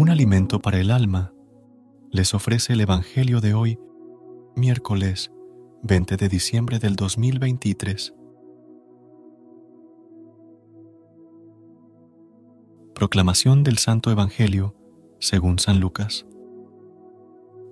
Un alimento para el alma, les ofrece el Evangelio de hoy, miércoles 20 de diciembre del 2023. Proclamación del Santo Evangelio según San Lucas.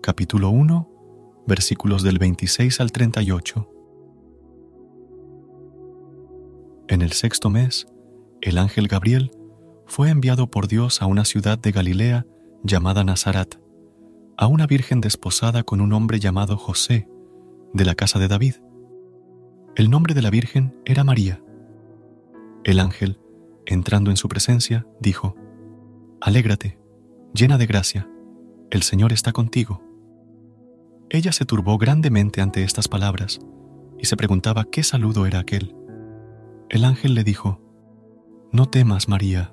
Capítulo 1, versículos del 26 al 38. En el sexto mes, el ángel Gabriel fue enviado por Dios a una ciudad de Galilea llamada Nazaret, a una virgen desposada con un hombre llamado José, de la casa de David. El nombre de la virgen era María. El ángel, entrando en su presencia, dijo, Alégrate, llena de gracia, el Señor está contigo. Ella se turbó grandemente ante estas palabras y se preguntaba qué saludo era aquel. El ángel le dijo, No temas, María,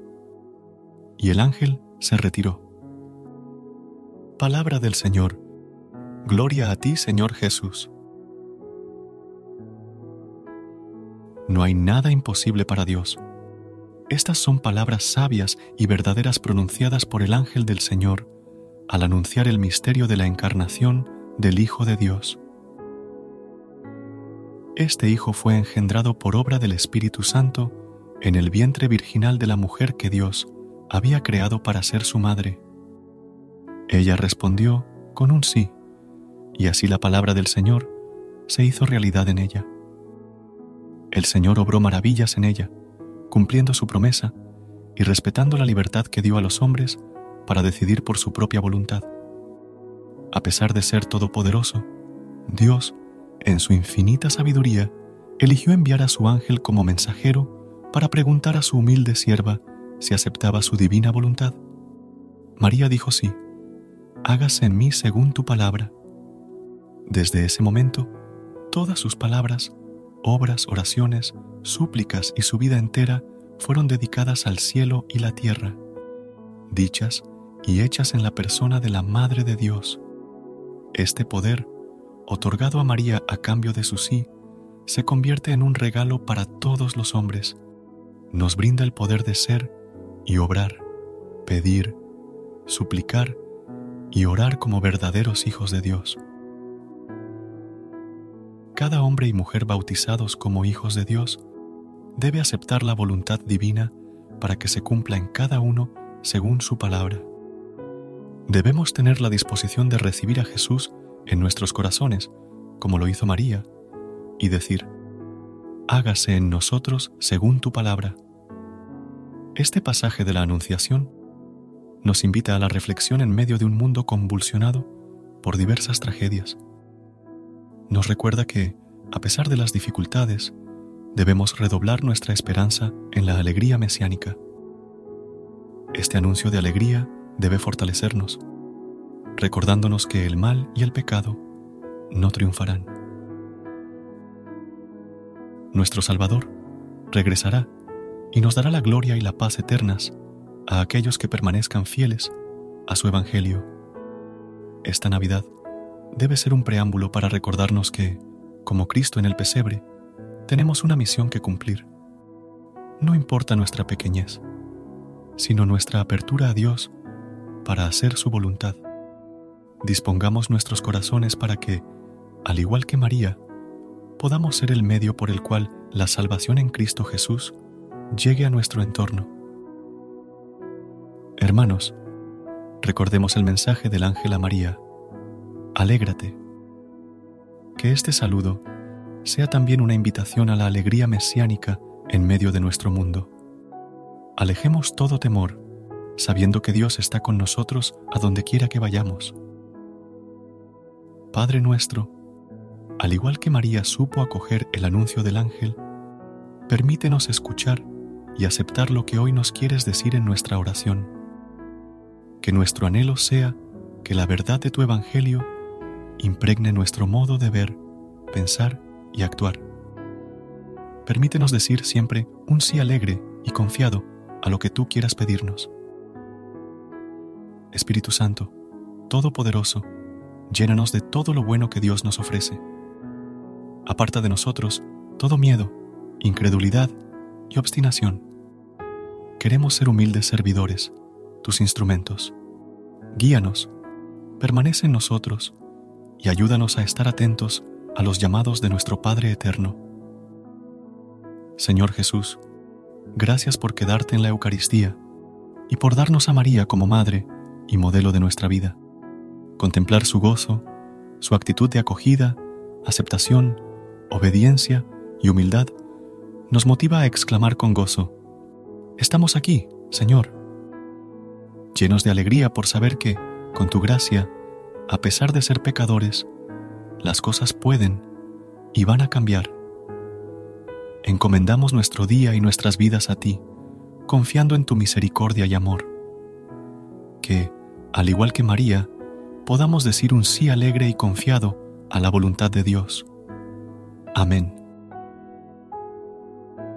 y el ángel se retiró. Palabra del Señor. Gloria a ti, Señor Jesús. No hay nada imposible para Dios. Estas son palabras sabias y verdaderas pronunciadas por el ángel del Señor al anunciar el misterio de la encarnación del Hijo de Dios. Este Hijo fue engendrado por obra del Espíritu Santo en el vientre virginal de la mujer que Dios, había creado para ser su madre. Ella respondió con un sí, y así la palabra del Señor se hizo realidad en ella. El Señor obró maravillas en ella, cumpliendo su promesa y respetando la libertad que dio a los hombres para decidir por su propia voluntad. A pesar de ser todopoderoso, Dios, en su infinita sabiduría, eligió enviar a su ángel como mensajero para preguntar a su humilde sierva si aceptaba su divina voluntad. María dijo sí, hágase en mí según tu palabra. Desde ese momento, todas sus palabras, obras, oraciones, súplicas y su vida entera fueron dedicadas al cielo y la tierra, dichas y hechas en la persona de la Madre de Dios. Este poder, otorgado a María a cambio de su sí, se convierte en un regalo para todos los hombres nos brinda el poder de ser y obrar, pedir, suplicar y orar como verdaderos hijos de Dios. Cada hombre y mujer bautizados como hijos de Dios debe aceptar la voluntad divina para que se cumpla en cada uno según su palabra. Debemos tener la disposición de recibir a Jesús en nuestros corazones, como lo hizo María, y decir, hágase en nosotros según tu palabra. Este pasaje de la Anunciación nos invita a la reflexión en medio de un mundo convulsionado por diversas tragedias. Nos recuerda que, a pesar de las dificultades, debemos redoblar nuestra esperanza en la alegría mesiánica. Este anuncio de alegría debe fortalecernos, recordándonos que el mal y el pecado no triunfarán. Nuestro Salvador regresará y nos dará la gloria y la paz eternas a aquellos que permanezcan fieles a su Evangelio. Esta Navidad debe ser un preámbulo para recordarnos que, como Cristo en el pesebre, tenemos una misión que cumplir. No importa nuestra pequeñez, sino nuestra apertura a Dios para hacer su voluntad. Dispongamos nuestros corazones para que, al igual que María, podamos ser el medio por el cual la salvación en Cristo Jesús llegue a nuestro entorno. Hermanos, recordemos el mensaje del ángel a María. Alégrate. Que este saludo sea también una invitación a la alegría mesiánica en medio de nuestro mundo. Alejemos todo temor, sabiendo que Dios está con nosotros a donde quiera que vayamos. Padre nuestro, al igual que María supo acoger el anuncio del ángel, permítenos escuchar y aceptar lo que hoy nos quieres decir en nuestra oración. Que nuestro anhelo sea que la verdad de tu Evangelio impregne nuestro modo de ver, pensar y actuar. Permítenos decir siempre un sí alegre y confiado a lo que tú quieras pedirnos. Espíritu Santo, Todopoderoso, llénanos de todo lo bueno que Dios nos ofrece. Aparta de nosotros todo miedo, incredulidad y obstinación. Queremos ser humildes servidores, tus instrumentos. Guíanos, permanece en nosotros y ayúdanos a estar atentos a los llamados de nuestro Padre Eterno. Señor Jesús, gracias por quedarte en la Eucaristía y por darnos a María como Madre y modelo de nuestra vida. Contemplar su gozo, su actitud de acogida, aceptación, obediencia y humildad nos motiva a exclamar con gozo, Estamos aquí, Señor, llenos de alegría por saber que, con tu gracia, a pesar de ser pecadores, las cosas pueden y van a cambiar. Encomendamos nuestro día y nuestras vidas a ti, confiando en tu misericordia y amor. Que, al igual que María, podamos decir un sí alegre y confiado a la voluntad de Dios. Amén.